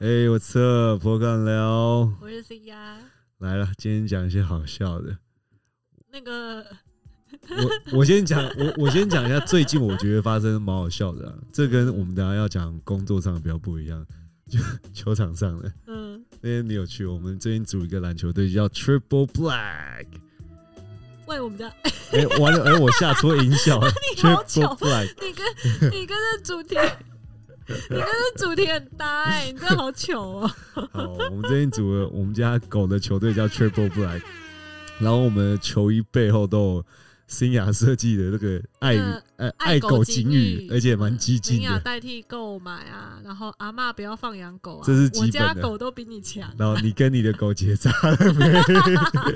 哎，我测博干聊，我是 C 呀。来了，今天讲一些好笑的。那个，我我先讲，我我先讲一下最近我觉得发生蛮好笑的，这跟我们等下要讲工作上比较不一样，就球场上的。嗯，那天你有去？我们最近组一个篮球队叫 Triple Black。喂，我们家哎完了哎，我下错音效了。Triple Black，你跟你跟这主题。你跟这主题很搭哎，你真的好糗哦！好，我们最近组了我们家狗的球队叫 Triple Black，然后我们的球衣背后都有。新雅设计的那个爱呃爱狗警语，而且蛮激进的。新雅代替购买啊，然后阿妈不要放养狗啊，这是。我家狗都比你强。然后你跟你的狗结扎了没？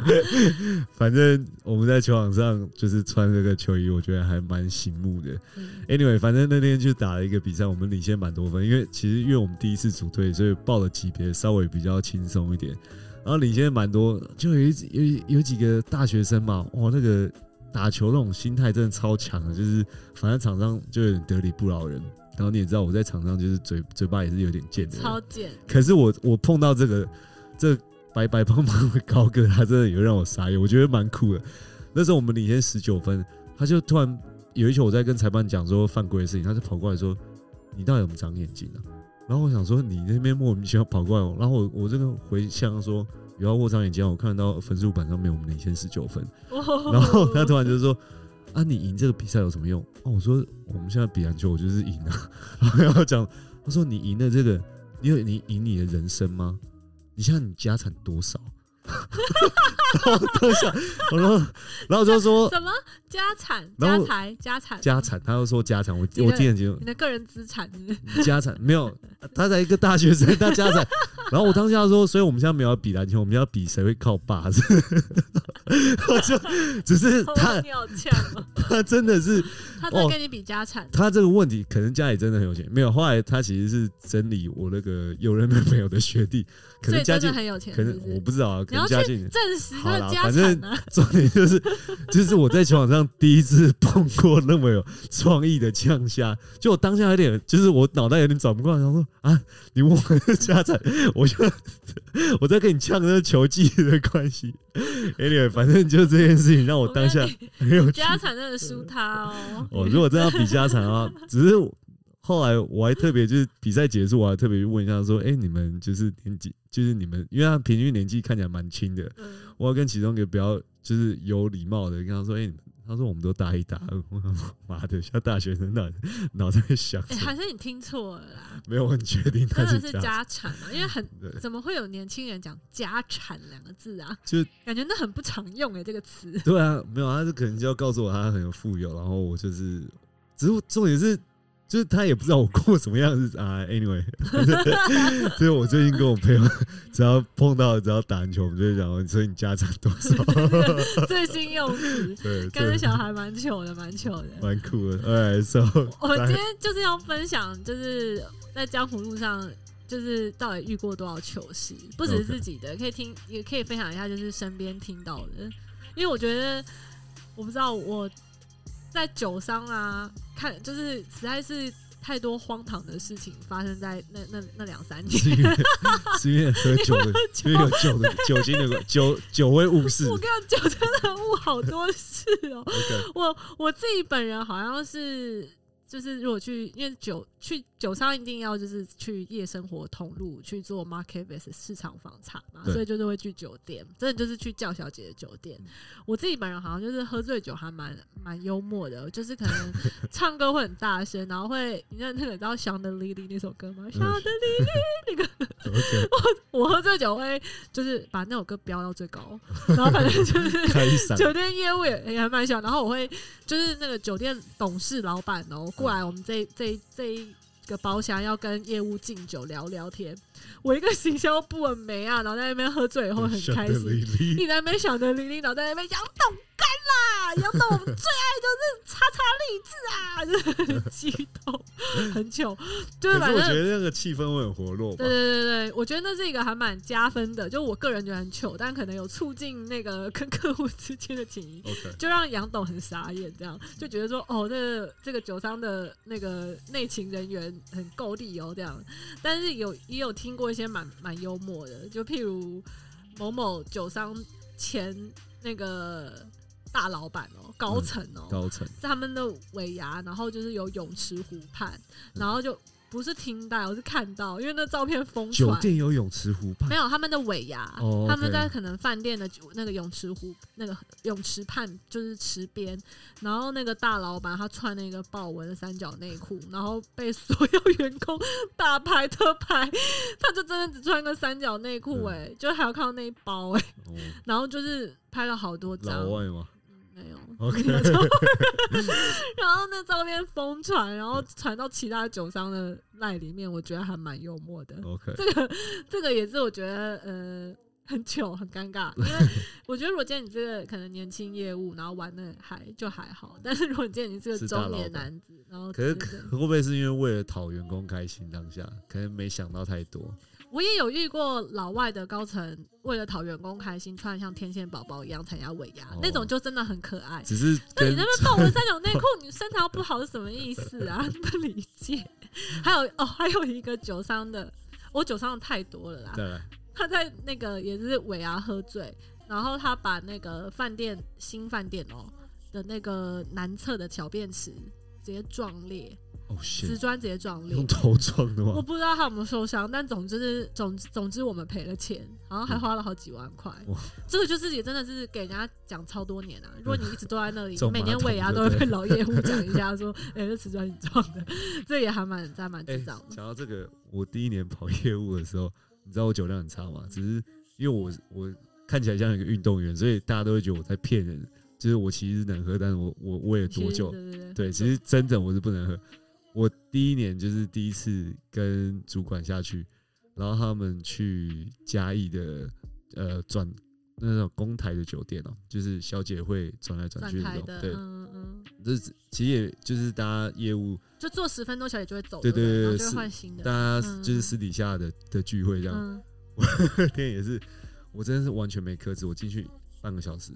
反正我们在球场上就是穿这个球衣，我觉得还蛮醒目的。Anyway，反正那天就打了一个比赛，我们领先蛮多分，因为其实因为我们第一次组队，所以报的级别稍微比较轻松一点。然后领先蛮多，就有有有几个大学生嘛，哇，那个。打球那种心态真的超强的，就是反正场上就有点得理不饶人。然后你也知道我在场上就是嘴嘴巴也是有点贱的，超贱。可是我我碰到这个这白白胖胖的高个，他真的有让我傻眼，我觉得蛮酷的。那时候我们领先十九分，他就突然有一球我在跟裁判讲说犯规的事情，他就跑过来说：“你到底有没有长眼睛啊？”然后我想说你那边莫名其妙跑过来，然后我我这个回向说。不要握长眼睛，我看到分数板上面我们领先十九分，然后他突然就说：“啊，你赢这个比赛有什么用？”哦，我说：“我们现在比篮球，我就是赢啊。”然后讲，他说：“你赢了这个，你有你赢你的人生吗？你现在你家产多少？”然后当下，然后然后就说什么？家产、家财、家产、家产，他又说家产，我我听很清楚，你的个人资产，家产没有，他才一个大学生，他家产。然后我当下说，所以我们现在没有比篮球，我们要比谁会靠把子。我就 只是他，你好呛 他真的是，他在跟你比家产。他这个问题可能家里真的很有钱，没有。后来他其实是整理我那个有人没有的学弟，可能家境很有钱，可能我不知道啊，可能家境证实好了。反正重点就是，就是我在球场上第一次碰过那么有创意的呛虾，就我当下有点，就是我脑袋有点转不过来，然后说啊，你问我家产，我。我就我在跟你呛那个球技的关系 anyway，反正就这件事情让我当下很有家产真的输他哦。哦，如果真要比家产的话，只是后来我还特别就是比赛结束，我还特别问一下说，哎，你们就是年纪，就是你们，因为他平均年纪看起来蛮轻的，我要跟其中一个比较就是有礼貌的跟他说，哎。他说：“我们都大一、大二。”我说：“妈的，像大学生那脑袋想。”哎，还是你听错了啦？没有，很确定他是家产啊，因为很怎么会有年轻人讲“家产”两个字啊？就感觉那很不常用哎，这个词。对啊，没有，他是可能就要告诉我他很有富有，然后我就是，只是重点是。就是他也不知道我过什么样子 啊，anyway，所以我最近跟我朋友，只要碰到只要打篮球，我们就会讲，所以你家长多少？最新用词，对，感觉小孩蛮糗的，蛮糗的，蛮酷的。哎，so 我今天就是要分享，就是在江湖路上，就是到底遇过多少糗事，不只是自己的，可以听，也可以分享一下，就是身边听到的。因为我觉得，我不知道我。在酒商啊，看就是实在是太多荒唐的事情发生在那那那两三 年，是因为喝酒，因为有酒的酒精的酒酒会误事。我跟你讲，酒真的误好多事哦。我我自己本人好像是。就是如果去，因为酒去酒商一定要就是去夜生活通路去做 market base 市场访查嘛，所以就是会去酒店，真的就是去叫小姐的酒店。我自己本人好像就是喝醉酒还蛮蛮幽默的，就是可能唱歌会很大声，然后会你知道那个知道《香的莉莉》那首歌吗？《香的莉莉》那个，我我喝醉酒会就是把那首歌飙到最高，然后反正就是酒店业务也也还蛮小，然后我会就是那个酒店董事老板哦。过来，我们这这这一个包厢要跟业务敬酒聊聊天。我一个行销部很没啊，然后在那边喝醉以后很开心，你在那边想着玲玲，然后在那边杨董干啦！杨董，我们最爱就是叉叉励志啊，就是很激动，很久。就是反正是我觉得那个气氛会很活络对。对对对，我觉得那是一个还蛮加分的，就我个人觉得很糗，但可能有促进那个跟客户之间的情谊。就让杨董很傻眼，这样就觉得说，哦，这个这个酒商的那个内勤人员很够力哦，这样。但是有也有听过一些蛮蛮幽默的，就譬如某某酒商前那个大老板哦，高层哦，高层在他们的尾牙，然后就是有泳池湖畔，然后就不是听到，我是看到，因为那照片疯酒传。店有泳池湖畔。没，有他们的尾牙，哦他们 OK 在可能饭店的酒那个泳池湖那个泳池畔就是池边，然后那个大老板他穿那个豹纹的三角内裤，然后被所有员工大拍特拍，他就真的只穿个三角内裤嗯。哎，就还有看到那一包哎、哦，然后就是拍了好多张，老外吗没有。？OK，然后那照片疯传，然后传到其他酒商的赖里面，我觉得还蛮幽默的。OK，这个这个也是我觉得呃很糗很尴尬，因为我觉得如果今天你这个可能年轻业务，然后玩的还就还好，但是如果你今天你是个中年男子，然后可是对对会不会是因为为了讨员工开心，当下可能没想到太多？我也有遇过老外的高层为了讨员工开心，穿得像天线宝宝一样参加尾牙，哦那种就真的很可爱。只是那你那边豹纹三角内裤，你身材又不好是什么意思啊？不理解。还有哦，还有一个酒商的，我酒商的太多了啦。对他在那个也是尾牙喝醉，然后他把那个饭店新饭店哦的那个南侧的小便池直接撞裂，哦，瓷砖直接撞裂用。头撞的吗我？不知道他有没有受伤，但总之是总总之我们赔了钱，然后还花了好几万块哇。这个就是也真的是给人家讲超多年啊！如果你一直都在那里，每年尾牙都会被老业务 讲一下说，哎、这瓷砖你撞的，这也还蛮还蛮哎智障的。讲到这个，我第一年跑业务的时候，你知道我酒量很差吗？只是因为我我看起来像一个运动员，所以大家都会觉得我在骗人。就是我其实能喝，但是我我喂了多久？对，其实真的我是不能喝。我第一年就是第一次跟主管下去，然后他们去嘉义的呃转那种公台的酒店哦、就是小姐会转来转转去那种。对，嗯嗯，这是其实也就是大家业务，就做十分钟，小姐就会走，对对对对是换新的大。家嗯就是私底下的的聚会这样。我，那天也是，我真的是完全没克制，我进去半个小时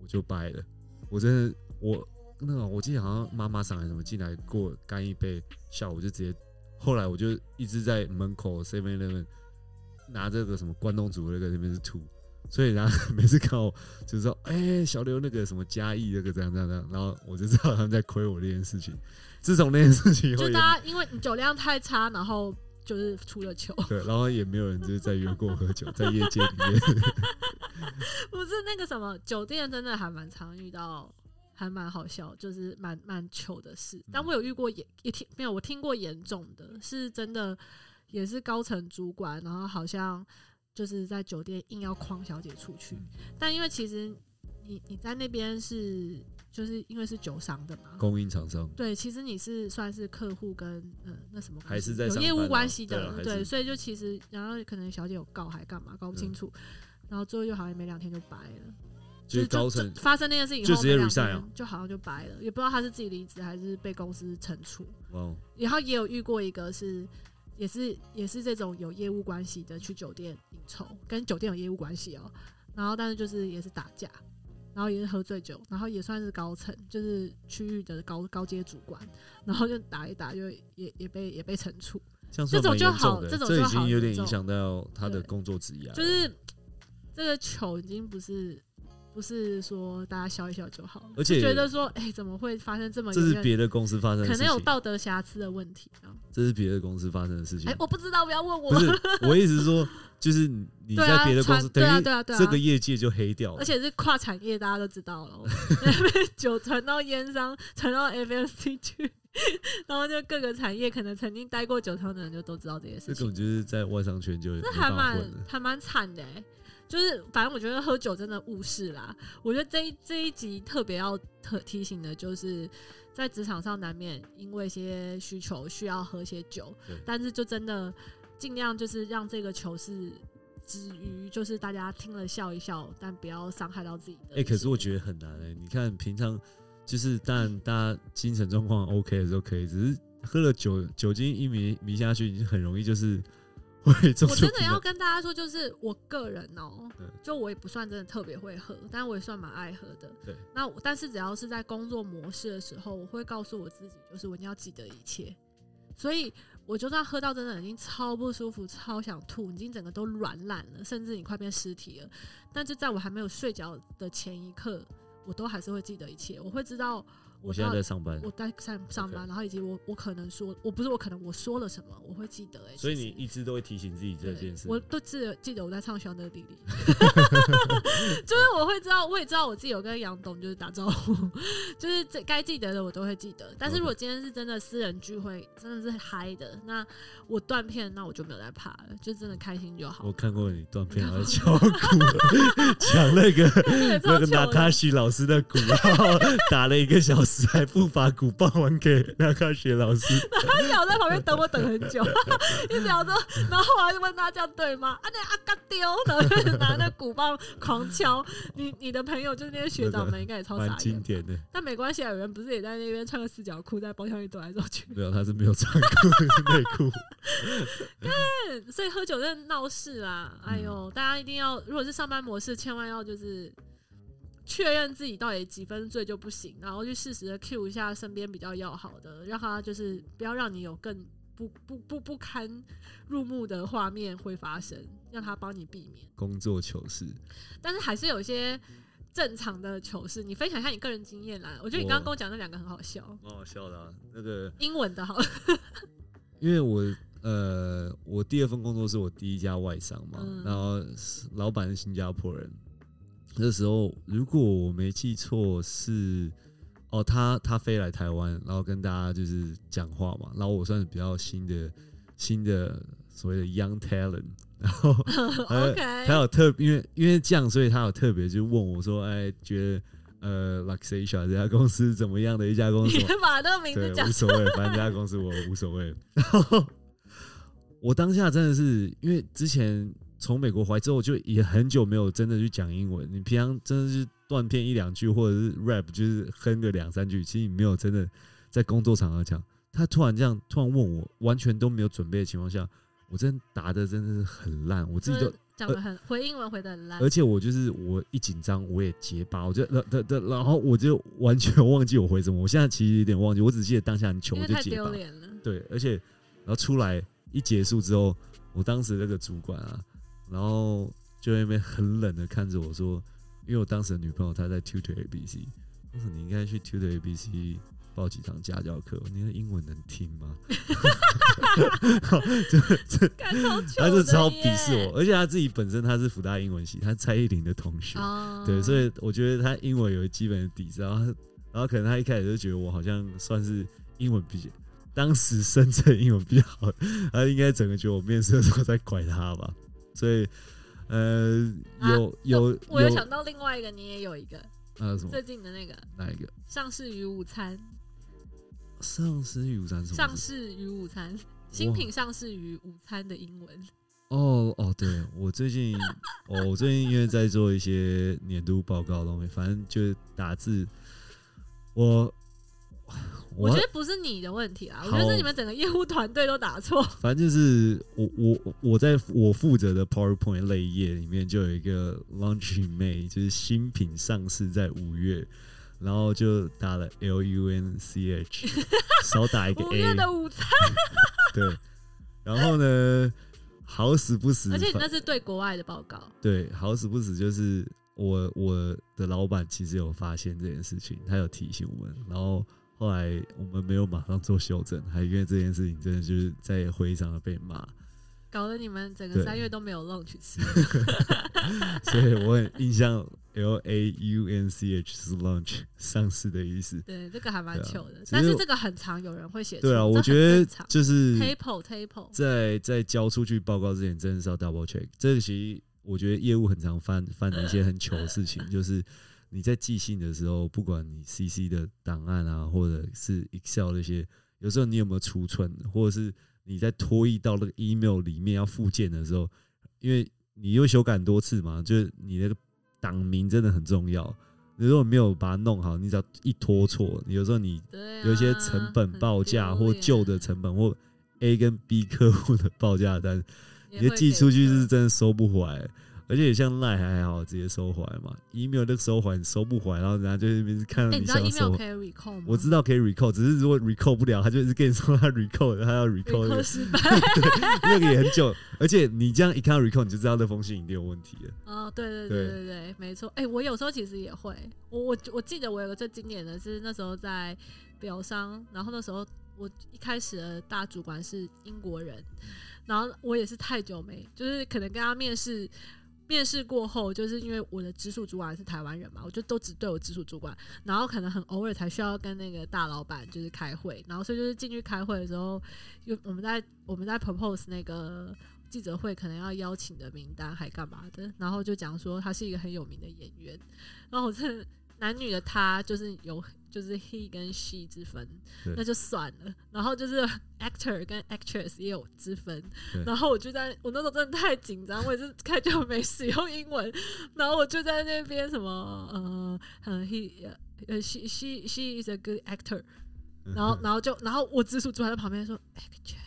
我就掰了，我真的我那个我记得好像妈妈桑还是什么进来给我干一杯，下午就直接，后来我就一直在门口 Seven Eleven 拿这个什么关东煮那个那边是吐，所以然后每次看我就是说，哎、小刘那个什么嘉义那个这样这样这样，然后我就知道他们在亏我这件事情。自从那件事情以后，就大家因为你酒量太差，然后就是出了糗。对，然后也没有人就是在约过我喝酒，在业界里面。不是那个什么酒店，真的还蛮常遇到，还蛮好笑，就是蛮蛮糗的事。但我有遇过严也听没有，我听过严重的，是真的也是高层主管，然后好像就是在酒店硬要框小姐出去，但因为其实你你在那边是就是因为是酒商的嘛。供应厂商，对，其实你是算是客户跟呃那什么还是在上班啊务关系的，对所以就其实然后可能小姐有告还干嘛，搞不清嗯楚，然后最后就好像没两天就掰了。就是高层发生那件事情以后，就直接没两 resign 天啊就好像就掰了，也不知道他是自己离职还是被公司惩处。哇，然后也有遇过一个是，也是也是这种有业务关系的去酒店应酬，跟酒店有业务关系哦。然后但是就是也是打架，然后也是喝醉酒，然后也算是高层，就是区域的高高阶主管，然后就打一打就也也被也被惩处。这种就好这种就好严重经有点影响到他的工作职业，就是这个球已经不是不是说大家笑一笑就好了，而且就觉得说，哎、怎么会发生这么这是别的公司发生的事情，可能有道德瑕疵的问题啊？这是别的公司发生的事情哎、，我不知道，不要问我不。是我意思是说，就是你在别的公司，传对啊等对啊对啊于这个业界就黑掉了而，且是跨产业，大家都知道了。酒传到烟商，传到 FMCG，然后就各个产业可能曾经待过酒厂的人就都知道这些事情这种。就是在外商圈就这没还蛮。还蛮惨的、欸，就是反正我觉得喝酒真的误事啦。我觉得这一这一集特别要特提醒的就是，在职场上难免因为一些需求需要喝些酒，但是就真的尽量就是让这个球是止于，就是大家听了笑一笑，但不要伤害到自己的。哎，可是我觉得很难哎。你看平常就是当然大家精神状况 OK 的时候可以，只是喝了酒酒精一迷迷下去，很容易就是。我真的要跟大家说，就是我个人哦，就我也不算真的特别会喝，但我也算蛮爱喝的。对，那但是只要是在工作模式的时候，我会告诉我自己，就是我一定要记得一切。所以我就算喝到真的已经超不舒服、超想吐，已经整个都软烂了，甚至你快变尸体了，但就在我还没有睡着的前一刻，我都还是会记得一切。我会知道。我现在在上班，我在上上班，然后以及我我可能说，我不是我可能我说了什么，我会记得哎。所以你一直都会提醒自己这件事。我都记得记得我在唱《小的弟弟 》，就是我会知道，我也知道我自己有跟杨董就是打招呼，就是这该记得的我都会记得。但是如果今天是真的私人聚会，真的是嗨的，那我断片，那我就没有在怕了，就真的开心就好。我看过你断片，还敲鼓，抢那个那个纳卡西老师的鼓，然后打了一个小时。还不把鼓棒还给那个学老师，他咬在旁边等我等很久，一直咬着，然后我还问他这样对吗？啊那阿嘎丢，然后就拿那鼓棒狂敲。你你的朋友就是那些学长们，应该也超傻眼。经典的，但没关系啊，有人不是也在那边穿个四角裤在包厢里走来走去？没有，他是没有穿裤，是内裤。嗯，所以喝酒真的闹事啦！哎呦，大家一定要，如果是上班模式，千万要就是。确认自己到底几分醉就不行，然后去适时的 cue 一下身边比较要好的，让他就是不要让你有更不不不不堪入目的画面会发生，让他帮你避免工作糗事。但是还是有一些正常的糗事，你分享一下你个人经验啦。我觉得你刚刚跟我讲那两个很好笑，蛮好笑的。那个英文的好，因为我呃，我第二份工作是我第一家外商嘛，然后老板是新加坡人。那时候，如果我没记错，是哦，他他飞来台湾，然后跟大家就是讲话嘛。然后我算是比较新的新的所谓的 young talent，然后 OK，他有特因为因为这样，所以他有特别就问我说：“哎，觉得呃，Luxasia 这家公司怎么样的一家公司？”你把那个名字讲无所谓，反正这家公司我无所谓。然后我当下真的是因为之前。从美国回来之后，就也很久没有真的去讲英文。你平常真的是断片一两句，或者是 rap，就是哼个两三句，其实你没有真的在工作场合讲。他突然这样突然问我，完全都没有准备的情况下，我真答的真的是很烂，我自己都讲的很回英文回的很烂。而且我就是我一紧张我也结巴，我就然然然后我就完全忘记我回什么。我现在其实有点忘记，我只记得当下很糗，我就结巴。对，而且然后出来一结束之后，我当时那个主管啊。然后就那边很冷的看着我说：“因为我当时的女朋友她在 tutor ABC，我说你应该去 tutor ABC 报几堂家教课，你的英文能听吗？”这 这，他就超鄙视我，而且他自己本身他是福大英文系，他蔡依林的同学，对，所以我觉得他英文有基本的底子，然后然后可能他一开始就觉得我好像算是英文比较，当时深圳英文比较好，他应该整个觉得我面试的时候在拐他吧。所以，呃，有有，我有想到另外一个，你也有一个，呃，什么？最近的那个哪一个？上市于午餐。上市于午餐什么？上市于午餐，新品上市于午餐的英文。哦哦，对我最近，我最近因为在做一些年度报告东西，反正就打字，我。我觉得不是你的问题啊，我觉得是你们整个业务团队都打错。反正就是我我我在我负责的 PowerPoint 类页里面就有一个 Launch May，就是新品上市在五月，然后就打了 L U N C H，少打一个 A。五月的午餐。对，然后呢，好死不死，而且那是对国外的报告。对，好死不死就是我我的老板其实有发现这件事情，他有提醒我们，然后。后来我们没有马上做修正，还因为这件事情真的就是在会议上被骂，搞得你们整个三月都没有 lunch 吃。所以我很印象，L A U N C H 是 lunch 上市的意思。对，这个还蛮糗的，但是这个很常，有人会写。对啊，我觉得就是 table table，在在交出去报告之前，真的是要 double check。这个其实我觉得业务很常犯犯的一些很糗的事情，就是。你在寄信的时候，不管你 CC 的档案啊，或者是 Excel 那些，有时候你有没有储存，或者是你在拖移到那个 email 里面要附件的时候，因为你又修改很多次嘛，就是你那个档名真的很重要。你如果没有把它弄好，你只要一拖错，有时候你有一些成本报价或旧的成本或 A 跟 B 客户的报价单，你寄出去是真的收不回来。而且像赖还还好，直接收回来嘛。email 那个收回收不回来，然后人家就那边看到你想收。可以 recall 吗？我知道可以 recall，只是如果 recall 不了，他就一直跟你说他 recall，他要 recall 失败。那个也很久，而且你这样一看到 recall，你就知道那封信一定有问题了。哦，对对对对对，没错。哎，我有时候其实也会，我我我记得我有个最经典的是那时候在表商，然后那时候我一开始的大主管是英国人，然后我也是太久没，就是可能跟他面试。面试过后，就是因为我的直属主管是台湾人嘛，我就都只对我直属主管，然后可能很偶尔才需要跟那个大老板就是开会，然后所以就是进去开会的时候，又我们在我们在 propose 那个记者会可能要邀请的名单还干嘛的，然后就讲说他是一个很有名的演员，然后我这男女的他就是有。就是 he 跟 she 之分，那就算了。然后就是 actor 跟 actress 也有之分。然后我就在我那时候真的太紧张，我也是 太久没使用英文。然后我就在那边什么呃呃 he 呃 she she she is a good actor。然后然后就然后我直属坐在旁边说 actress，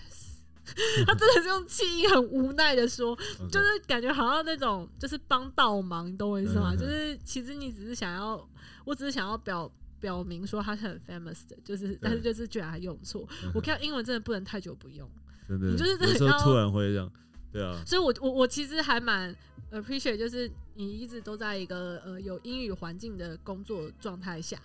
他真的是用气音很无奈的说，就是感觉好像那种就是帮倒忙，你懂我意思吗？就是其实你只是想要，我只是想要表。表明说他是很 famous 的，就是，但是就是居然还用错。我看英文真的不能太久不用，真的，就是有时候突然会这样，对啊。所以，我我我其实还蛮 appreciate，就是你一直都在一个呃有英语环境的工作状态下，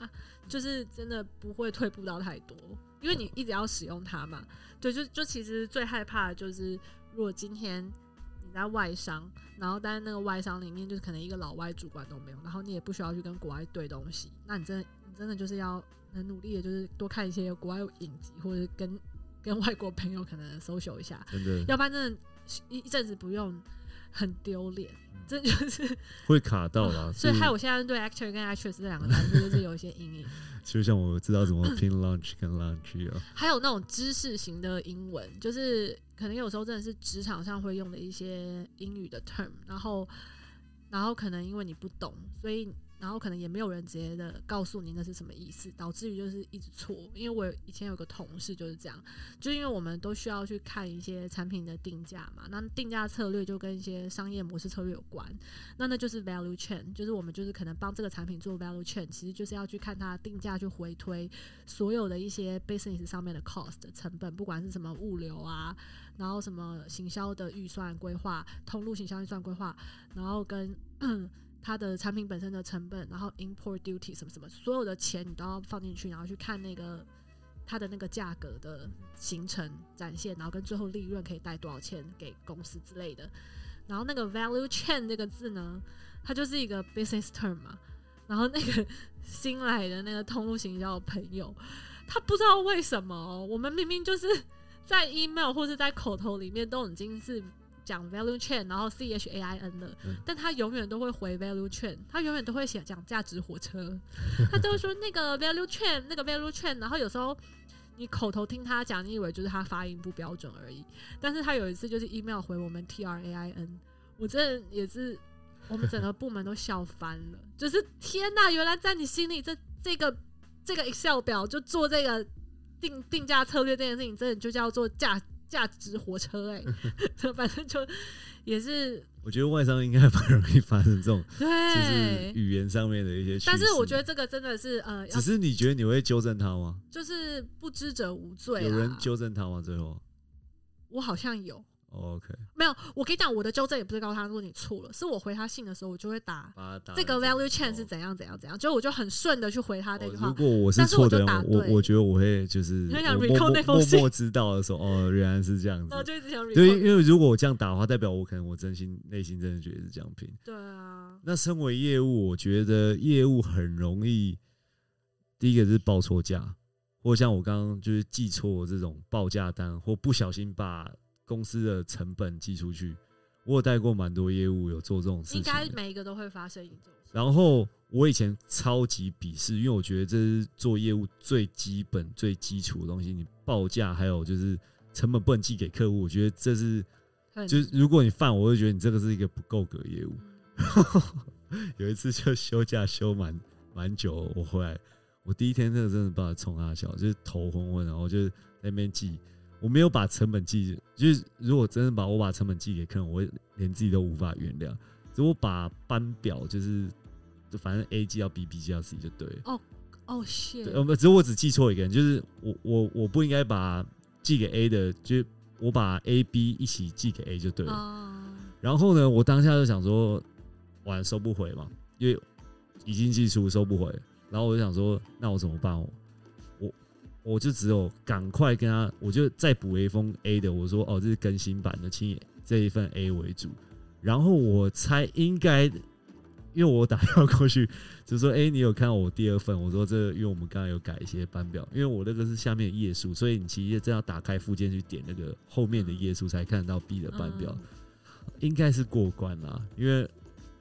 就是真的不会退步到太多，因为你一直要使用它嘛。对，就就其实最害怕的就是，如果今天你在外商，然后但是那个外商里面就是可能一个老外主管都没有，然后你也不需要去跟国外对东西，那你真的你。真的就是要很努力的，就是多看一些国外影集，或者跟跟外国朋友可能 social 一下，要不然真的一一阵子不用很丢脸，这就是 会卡到了。所以害我现在对 actor 跟 actress 这两个单词就是有一些阴影。就像我知道怎么拼 lunch 跟 lunch 啊，还有那种知识型的英文，就是可能有时候真的是职场上会用的一些英语的 term，然后然后可能因为你不懂，所以。然后可能也没有人直接的告诉你那是什么意思，导致于就是一直错。因为我以前有个同事就是这样，就因为我们都需要去看一些产品的定价嘛，那定价策略就跟一些商业模式策略有关。那那就是 value chain，就是我们就是可能帮这个产品做 value chain，其实就是要去看它定价去回推所有的一些 business 上面的 cost 成本，不管是什么物流啊，然后什么行销的预算规划、通路行销预算规划，然后跟。它的产品本身的成本，然后 import duty 什么什么，所有的钱你都要放进去，然后去看那个它的那个价格的形成展现，然后跟最后利润可以带多少钱给公司之类的。然后那个 value chain 这个字呢，它就是一个 business term 嘛。然后那个新来的那个通路行销朋友，他不知道为什么，我们明明就是在 email 或是在口头里面都已经是。讲 value chain，然后 C H A I N 的，但他永远都会回 value chain，他永远都会写讲价值火车，他都会说那个 value chain，那个 value chain，然后有时候你口头听他讲，你以为就是他发音不标准而已，但是他有一次就是 email 回我们 T R A I N，我真的也是我们整个部门都笑翻了，就是天呐，原来在你心里这这个这个 Excel 表就做这个定定价策略这件事情，真的就叫做价。价值火车哎，反正就也是。我觉得外商应该很容易发生这种，对，就是语言上面的一些。但是我觉得这个真的是呃，只是你觉得你会纠正他吗？就是不知者无罪。有人纠正他吗？最后，我好像有。OK，没有，我跟你讲，我的纠正也不是告诉他，如果你错了，是我回他信的时候，我就会打这个 value chain 是怎样怎样怎样，就我就很顺的去回他那句话。如果我是错的，我我觉得我会就是默默知道的时候，哦，原来是这样子。就一直想对，因为如果我这样打的话，代表我可能我真心内心真的觉得是这样拼。对啊。那身为业务，我觉得业务很容易，第一个是报错价，或像我刚刚就是记错这种报价单，或不小心把。公司的成本寄出去，我有带过蛮多业务，有做这种事情。应该每一个都会发生一种。然后我以前超级鄙视，因为我觉得这是做业务最基本、最基础的东西。你报价还有就是成本不能寄给客户，我觉得这是就是如果你犯，我会觉得你这个是一个不够格业务。有一次就休假休蛮蛮久，我回来，我第一天那个真的把他冲啊笑，就是头昏昏，然后就在那边记，我没有把成本记，就是如果真的把我把成本记给客人，我会连自己都无法原谅。如果把班表就是，就反正 A 记要 B，B 记要 C 就对了。哦，谢对，呃，不，只是我只记错一个人，就是我我我不应该把寄给 A 的，就我把 A、B 一起寄给 A 就对了。啊，然后呢，我当下就想说，完收不回嘛，因为已经寄出收不回，然后我就想说，那我怎么办？我就只有赶快跟他，我就再补一封 A 的，我说哦，这是更新版的，请以这一份 A 为主。然后我猜应该，因为我打电话过去就说，哎、你有看到我第二份？我说这，因为我们刚刚有改一些班表，因为我那个是下面的页数，所以你其实真要打开附件去点那个后面的页数才看得到 B 的班表。嗯应该是过关啦，因为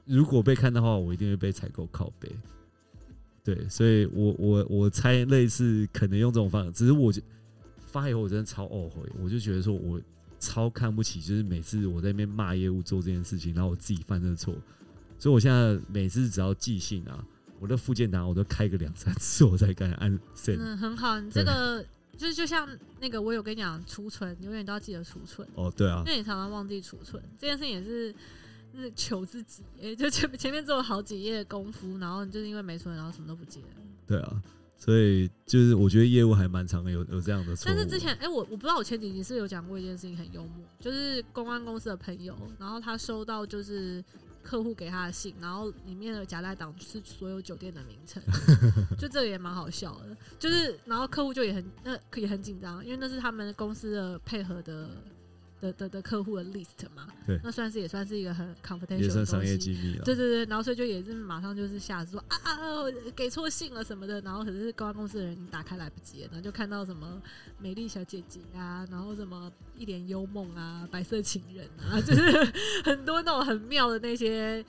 如果被看的话，我一定会被采购拷贝。对，所以我我我猜类似可能用这种方法，只是我就发以后我真的超懊悔，我就觉得说我超看不起，就是每次我在那边骂业务做这件事情，然后我自己犯这个错，所以我现在每次只要寄信啊，我的附件档我都开个两三次，我才敢按 send。嗯，很好，你这个就是就像那个，我有跟你讲，储存永远都要记得储存，哦，对啊因，为你常常忘记储存这件事情也是。是求自己，哎、就前前面做了好几页功夫，然后你就是因为没存，然后什么都不记得。对啊，所以就是我觉得业务还蛮常有有这样的错。但是之前，哎、我我不知道我前几集是不是有讲过一件事情很幽默，就是公安公司的朋友，然后他收到就是客户给他的信，然后里面的夹带档是所有酒店的名称，就这个也蛮好笑的。就是然后客户就也很那也很紧张，因为那是他们公司的配合的。的的的客户的 list 嘛，对那算是也算是一个很 confidential 也算的。商业机密了。对对对，然后所以就也是马上就是下说啊啊啊，给错信了什么的，然后可是公安公司的人打开来不及了，然后就看到什么美丽小姐姐啊，然后什么一帘幽梦啊，白色情人啊，就是很多那种很妙的那些，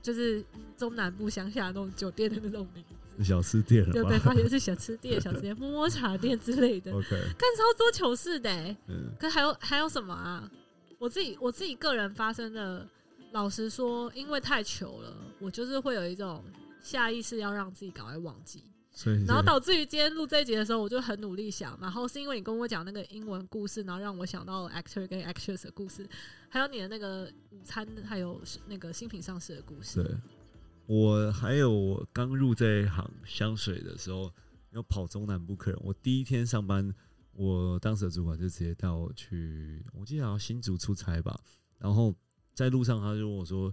就是中南部乡下那种酒店的那种名字，小吃店了对被发现是小吃店、小吃店、摸摸茶店之类的，？OK，干超多糗事的、欸。嗯，可还有还有什么啊？我自己我自己个人发生的，老实说，因为太糗了，我就是会有一种下意识要让自己赶快忘记，所以然后导致于今天录这一集的时候，我就很努力想，然后是因为你跟我讲那个英文故事，然后让我想到 actor 跟 actress 的故事，还有你的那个午餐，还有那个新品上市的故事。对，我还有我刚入这一行香水的时候，要跑中南部客人。我第一天上班，我当时的主管就直接带我去，我记得好像新竹出差吧。然后在路上他就问我说：“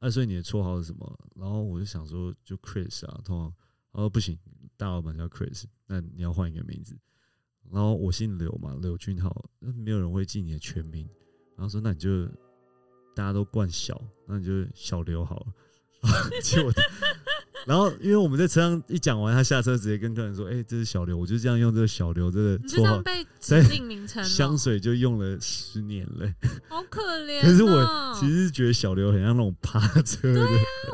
啊，所以你的绰号是什么？”然后我就想说，就 Chris 啊，通常他说不行，大老板叫 Chris，那你要换一个名字。然后我姓刘嘛，刘俊浩，那没有人会记你的全名。然后说那你就大家都惯小，那你就小刘好了。结果，然后因为我们在车上一讲完，他下车直接跟客人说：“哎、这是小刘。”我就这样用这个小刘这个被指定名称，香水就用了十年了。好可怜、哦。可是我其实是觉得小刘很像那种趴车的。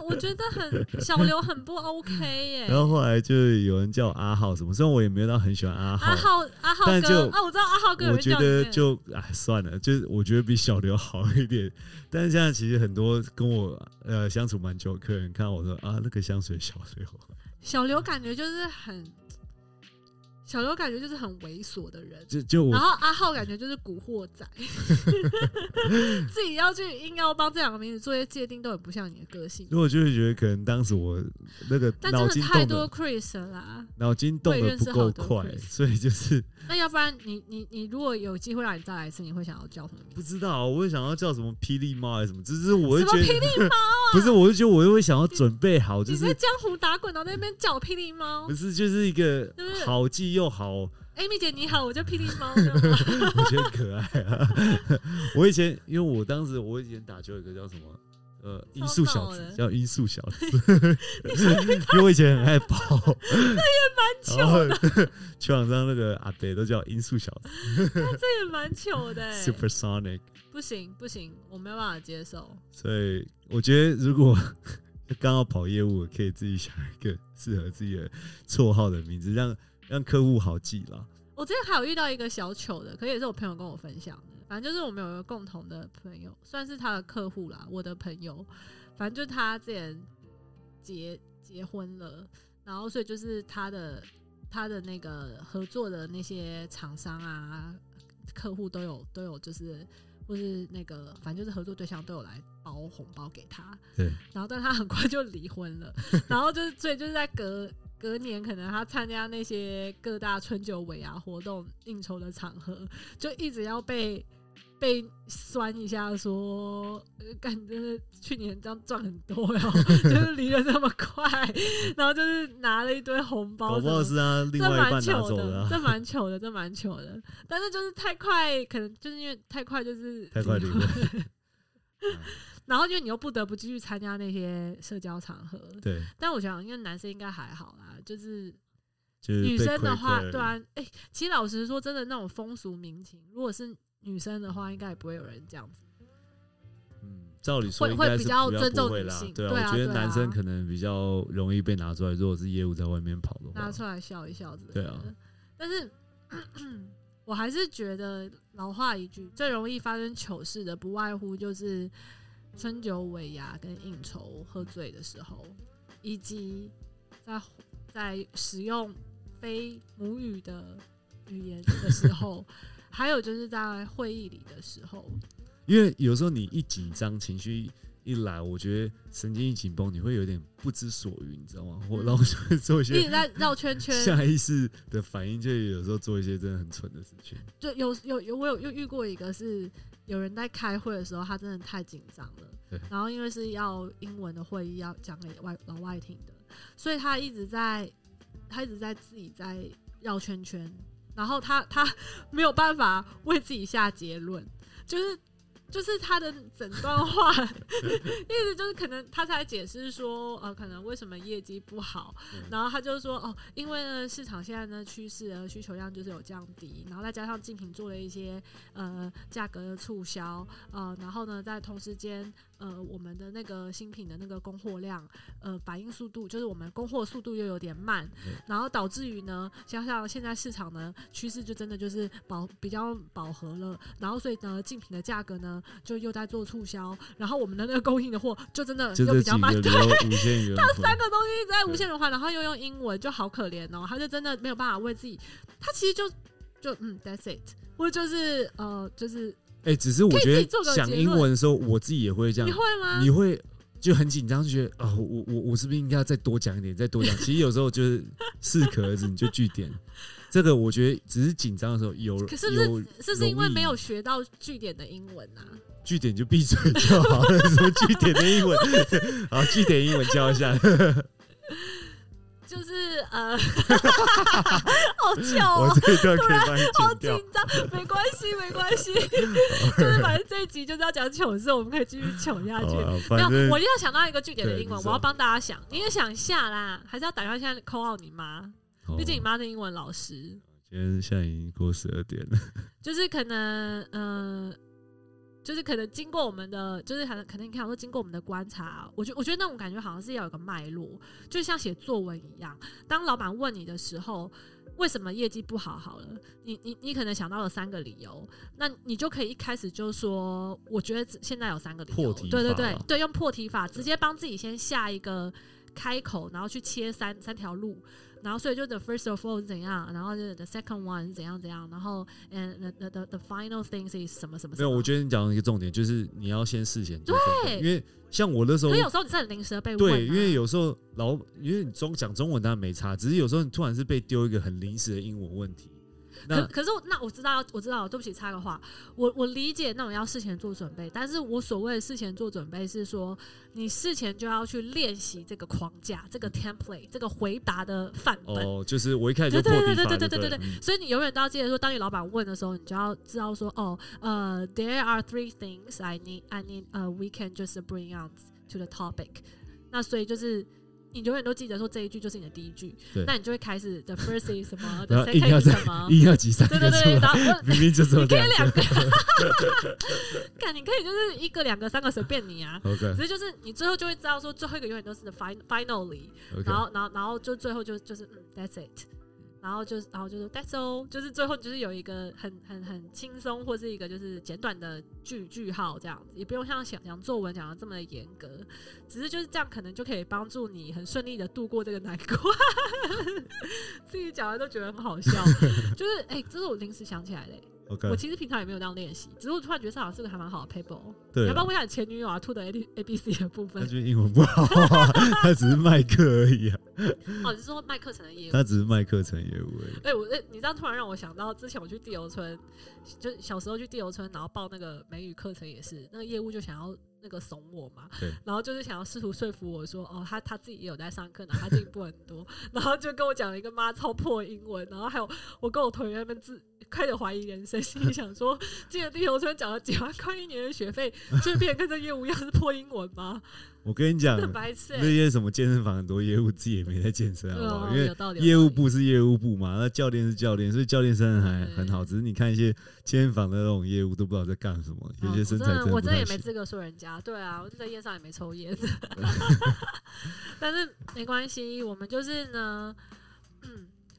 我觉得很小刘很不 OK 耶、然后后来就有人叫我阿浩什么，虽然我也没有到很喜欢阿浩，阿浩阿浩哥但就啊，我知道阿浩哥有我觉得就哎算了，就是我觉得比小刘好一点。但是现在其实很多跟我呃相处蛮久的客人看到我说啊那个香水小刘，小刘感觉就是很小刘感觉就是很猥琐的人，就就我然后阿浩感觉就是古惑仔 自己要去硬要帮这两个名字做一些界定，都很不像你的个性。所以我就会觉得可能当时我那个但真的脑筋动太多的 Chris 了啦，脑筋动我也的不够快，Chris 所以就是那要不然你你你如果有机会让你再来一次，你会想要叫什么名字？不知道，我会想要叫什么霹雳猫还是什么，只是我会什么觉得霹雳猫啊？不是，我就觉得我又会想要准备好，就是你在江湖打滚，然后在那边叫我霹雳猫不。是就是一个好记又好。Amy 姐你好，我叫霹雳猫，这样吗我觉得很可爱啊！我以前因为我当时我以前打球有个叫什么呃音速小子，叫音速小子，因为我以前很爱跑，这也蛮糗的。球场上那个阿北都叫音速小子这也蛮糗的欸。，Supersonic。不行不行，我没有办法接受。所以我觉得如果刚要跑业务，可以自己想一个适合自己的绰号的名字，让让客户好记啦。我之前还有遇到一个小丑的，可也是我朋友跟我分享的。反正就是我们有一个共同的朋友，算是他的客户啦，我的朋友。反正就是他之前结结婚了，然后所以就是他的他的那个合作的那些厂商啊、客户都有都有，就是或是那个反正就是合作对象都有来包红包给他。对。然后但他很快就离婚了，然后就是所以就是在隔隔年，可能他参加那些各大春酒尾啊活动应酬的场合，就一直要被。被酸一下，说感觉去年这样赚很多哟，就是离得这么快，然后就是拿了一堆红包，红包是啊，另外一半拿走的，这蛮糗的，这蛮糗的。但是就是太快，可能就是因为太快，就是太快离婚。然后因为你又不得不继续参加那些社交场合，对。但我想，因为男生应该还好啦，就是女生的话，对啊，哎，其实老实说，真的那种风俗民情，如果是。女生的话，应该也不会有人这样子。嗯，照理说会会比较尊重女性。对啊，我觉得男生可能比较容易被拿出来。如果是业务在外面跑的话，拿出来笑一笑子。对啊。但是，我还是觉得老话一句，最容易发生糗事的，不外乎就是春酒尾牙跟应酬喝醉的时候，以及在在使用非母语的语言的时候。还有就是在会议里的时候，因为有时候你一紧张，情绪一来，我觉得神经一紧绷，你会有点不知所云，你知道吗？我然后就会做一些一直在绕圈圈，下意识的反应，就有时候做一些真的很蠢的事情。就有有有，我有又遇过一个是有人在开会的时候，他真的太紧张了，对。然后因为是要英文的会议，要讲给外老外听的，所以他一直在他一直在自己在绕圈圈。然后他他没有办法为自己下结论，就是就是他的整段话意思就是可能他才解释说呃可能为什么业绩不好，然后他就说哦因为呢市场现在呢趋势和需求量就是有降低，然后再加上竞品做了一些呃价格的促销呃然后呢在同时间。呃，我们的那个新品的那个供货量，呃，反应速度就是我们供货速度又有点慢，然后导致于呢，加上现在市场呢趋势就真的就是饱比较饱和了，然后所以呢竞品的价格呢就又在做促销，然后我们的那个供应的货就真的又比较慢，对，他三个东西一直在无限轮换，然后又用英文就好可怜哦，他就真的没有办法为自己，他其实就就嗯，that's it，或者就是呃就是。哎，只是我觉得讲英文的时候，我自己也会这样。你会吗？你会就很紧张，就觉得啊，我我我是不是应该要再多讲一点，再多讲？其实有时候就是适可而止，你就句点。这个我觉得只是紧张的时候有，可是是是是因为没有学到句点的英文啊？句点就闭嘴就好了，什么句点的英文？好，句点英文教一下。就是呃，好巧哦，突然好紧张，没关系，没关系，就是反正这一集就是要讲糗事，我们可以继续糗下去。没有，我一定要想到一个据点的英文，我要帮大家想，你也想下啦，还是要打电话现在 call 到你妈，毕竟你妈是英文老师。今天现在已经过十二点了，就是可能呃。就是可能经过我们的，就是可能可能你看说经过我们的观察，我觉我觉得那种感觉好像是要有个脉络，就像写作文一样。当老板问你的时候，为什么业绩不好？好了，你你你可能想到了三个理由，那你就可以一开始就说，我觉得现在有三个理由。对对对对，用破题法直接帮自己先下一个开口，然后去切三三条路。然后，所以就 the first of all 是怎样，然后就 the second one 是怎样怎样，然后 and the the the final thing is 什么什么？没有，我觉得你讲的一个重点就是你要先事先做准备，因为像我那时候，所以有时候你是很临时的被问。对，因为有时候老，因为你中讲中文当然没差，只是有时候你突然是被丢一个很临时的英文问题。可可是那我知道，我知道，对不起，插个话，我我理解那种要事前做准备，但是我所谓的事前做准备是说，你事前就要去练习这个框架、这个 template、这个回答的范本。哦，就是我一开始就对对对对对对对对，所以你永远都要记得说，当你老板问的时候，你就要知道说，哦，呃，there are three things I need, I need, 呃，we can just bring out to the topic。那所以就是。你永远都记得说这一句就是你的第一句，那你就会开始 the first is 什么，the second 什么，硬要挤三个，对对对，然后明明就是你可以两个，看你可以就是一个两个三个随便你啊，OK，只是就是你最后就会知道说最后一个永远都是 the finally，然后然后然后就最后就就是 that's it，然后就是然后就是 That's all，就是最后就是有一个很很很轻松或是一个就是简短的句句号这样子，也不用像讲讲作文讲的这么严格，只是就是这样可能就可以帮助你很顺利的度过这个难关。自己讲的都觉得很好笑，就是哎，这是我临时想起来的。我其实平常也没有这样练习，只是我突然觉得这好像是个还蛮好的 paper。对，要不要问一下前女友啊吐的 A A B C 的部分？他觉得英文不好，他只是卖课而已啊。哦，你是说卖课程的业务？他只是卖课程业务而已。哎，我哎，你这样突然让我想到之前我去地游村，就小时候去地游村，然后报那个美语课程也是，那个业务就想要。那个怂我嘛，然后就是想要试图说服我说，哦，他他自己也有在上课，然后他进步很多，然后就跟我讲了一个妈超破英文，然后还有我跟我同学们自开始怀疑人生，心里想说，进了地球村缴了几万块一年的学费，就变跟这业务一样是破英文吗？我跟你讲，那些什么健身房很多业务自己也没在健身，好不好？因为业务部是业务部嘛，那教练是教练，所以教练身材还很好。只是你看一些健身房的那种业务，都不知道在干什么，有些身材真的我真的也没资格说人家。对啊，我在烟上也没抽烟，但是没关系，我们就是呢，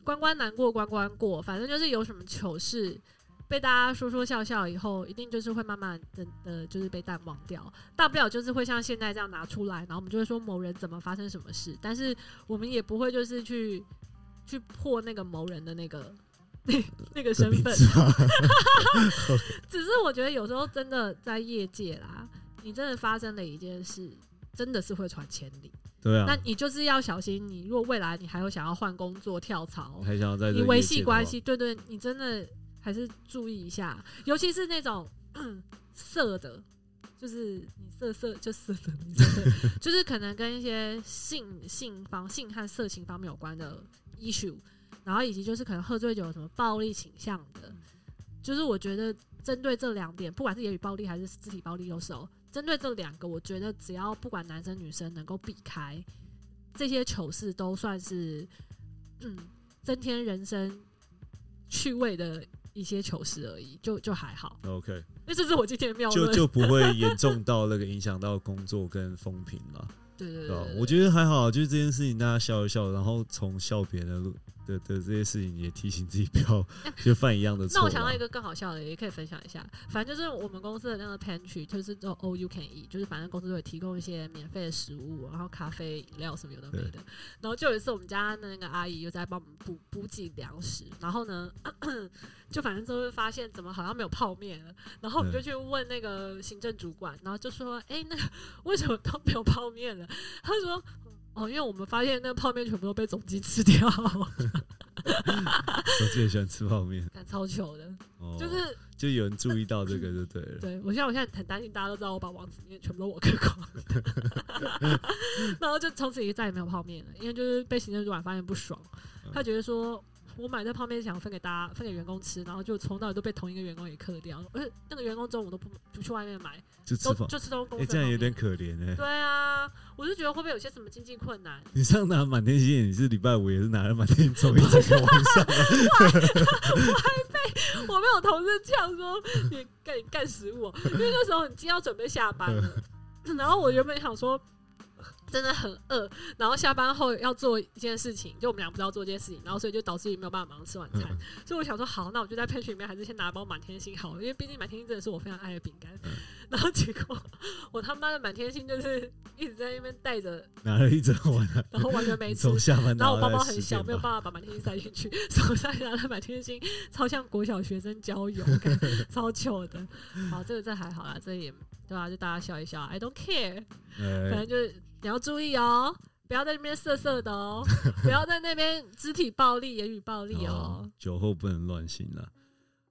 关关难过关关过，反正就是有什么糗事。被大家说说笑笑以后，一定就是会慢慢的的，就是被淡忘掉。大不了就是会像现在这样拿出来，然后我们就会说某人怎么发生什么事，但是我们也不会就是去去破那个某人的那个那 那个身份。只是我觉得有时候真的在业界啦，你真的发生了一件事，真的是会传千里。对啊，那你就是要小心，你如果未来你还有想要换工作、跳槽，还想要在你维系关系，对对，你真的。还是注意一下，尤其是那种色的，就是你色色就色色，就是可能跟一些性性方性和色情方面有关的 issue，然后以及就是可能喝醉酒有什么暴力倾向的，就是我觉得针对这两点，不管是言语暴力还是肢体暴力，有时候针对这两个，我觉得只要不管男生女生能够避开这些糗事，都算是嗯增添人生趣味的。一些糗事而已，就就还好。OK，因为这是我今天的妙就就不会 严重到那个影响到工作跟风评了。对对对，我觉得还好，就是这件事情大家笑一笑，然后从笑别人的路。的的这些事情也提醒自己不要 就犯一样的错。那我想到一个更好笑的，也可以分享一下。反正就是我们公司的那个 pantry，就是做 all you can eat，就是反正公司都会提供一些免费的食物，然后咖啡、饮料什么有的没的。然后就有一次，我们家的那个阿姨又在帮我们补补给粮食，然后呢，就反正就会发现怎么好像没有泡面了。然后我们就去问那个行政主管，然后就说：“哎，那个 为什么都没有泡面了？”他说。哦，因为我们发现那个泡面全部都被总机吃掉。我自己喜欢吃泡面，超糗的，就是就有人注意到这个就对了。对我现在我现在很担心，大家都知道我把王子面全部都我嗑光，然后就从此以后再也没有泡面了，因为就是被行政主管发现不爽，他觉得说。我买这泡面想分给大家，分给员工吃，然后就从到尾都被同一个员工给克掉。而且那个员工中午都不不去外面买，就吃就吃都公司。这样有点可怜哎。对啊，我就觉得会不会有些什么经济困难？你上拿满天星，你是礼拜五也是拿了满天星走一整个晚上。我还被我被我同事呛说你干干死我，因为那时候你今天要准备下班了，然后我原本想说。真的很饿，然后下班后要做一件事情，就我们俩不知道做这件事情，然后所以就导致也没有办法马上吃晚餐。所以我想说，好，那我就在 pantry 里面还是先拿包满天星好，了，因为毕竟满天星真的是我非常爱的饼干。然后结果我他妈的满天星就是一直在那边带着，拿了一整晚，然后完全没吃。然后我包包很小，没有办法把满天星塞进去，手上拿了满天星，超像国小学生郊游，超糗的。好，这个这还好啦，这也对吧？就大家笑一笑，I don't care，反正就是。你要注意哦，不要在那边色色的哦，不要在那边肢体暴力、言语暴力哦。酒后不能乱性了，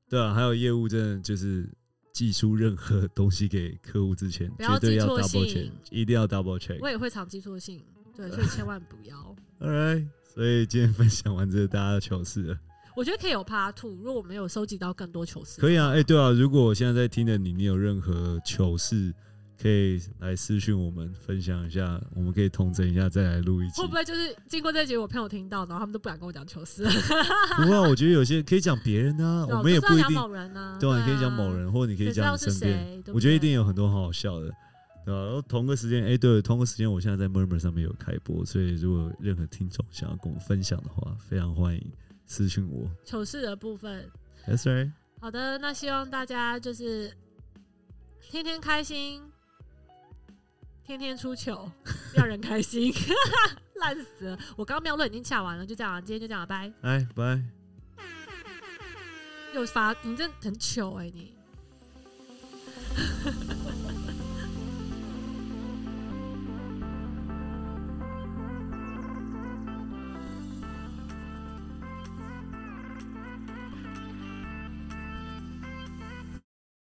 对啊，还有业务真的就是寄出任何东西给客户之前，绝对要 double check，一定要 double check。我也会常寄错信，对，所以千万不要。Alright，所以今天分享完这个大家的糗事了。我觉得可以有 Part Two，如果我们有收集到更多糗事，可以啊。哎，对啊，如果我现在在听的你，你有任何糗事？可以来私讯我们分享一下，我们可以统整一下再来录一集。会不会就是经过这集，我朋友听到，然后他们都不敢跟我讲糗事？不会，我觉得有些可以讲别人啊，我们也不一定。对啊，你可以讲某人，或者你可以讲身边。我觉得一定有很多很好笑的，对吧？然后同个时间，哎，对，同个时间，我现在在 Murmur 上面有开播，所以如果任何听众想要跟我分享的话，非常欢迎私讯我。糗事的部分，That's right。好的，那希望大家就是天天开心，天天出糗，让人开心，烂死了！我刚刚妙论已经掐完了，就这样，今天就这样拜，拜。哎，拜。又发，你真的很糗哎、你。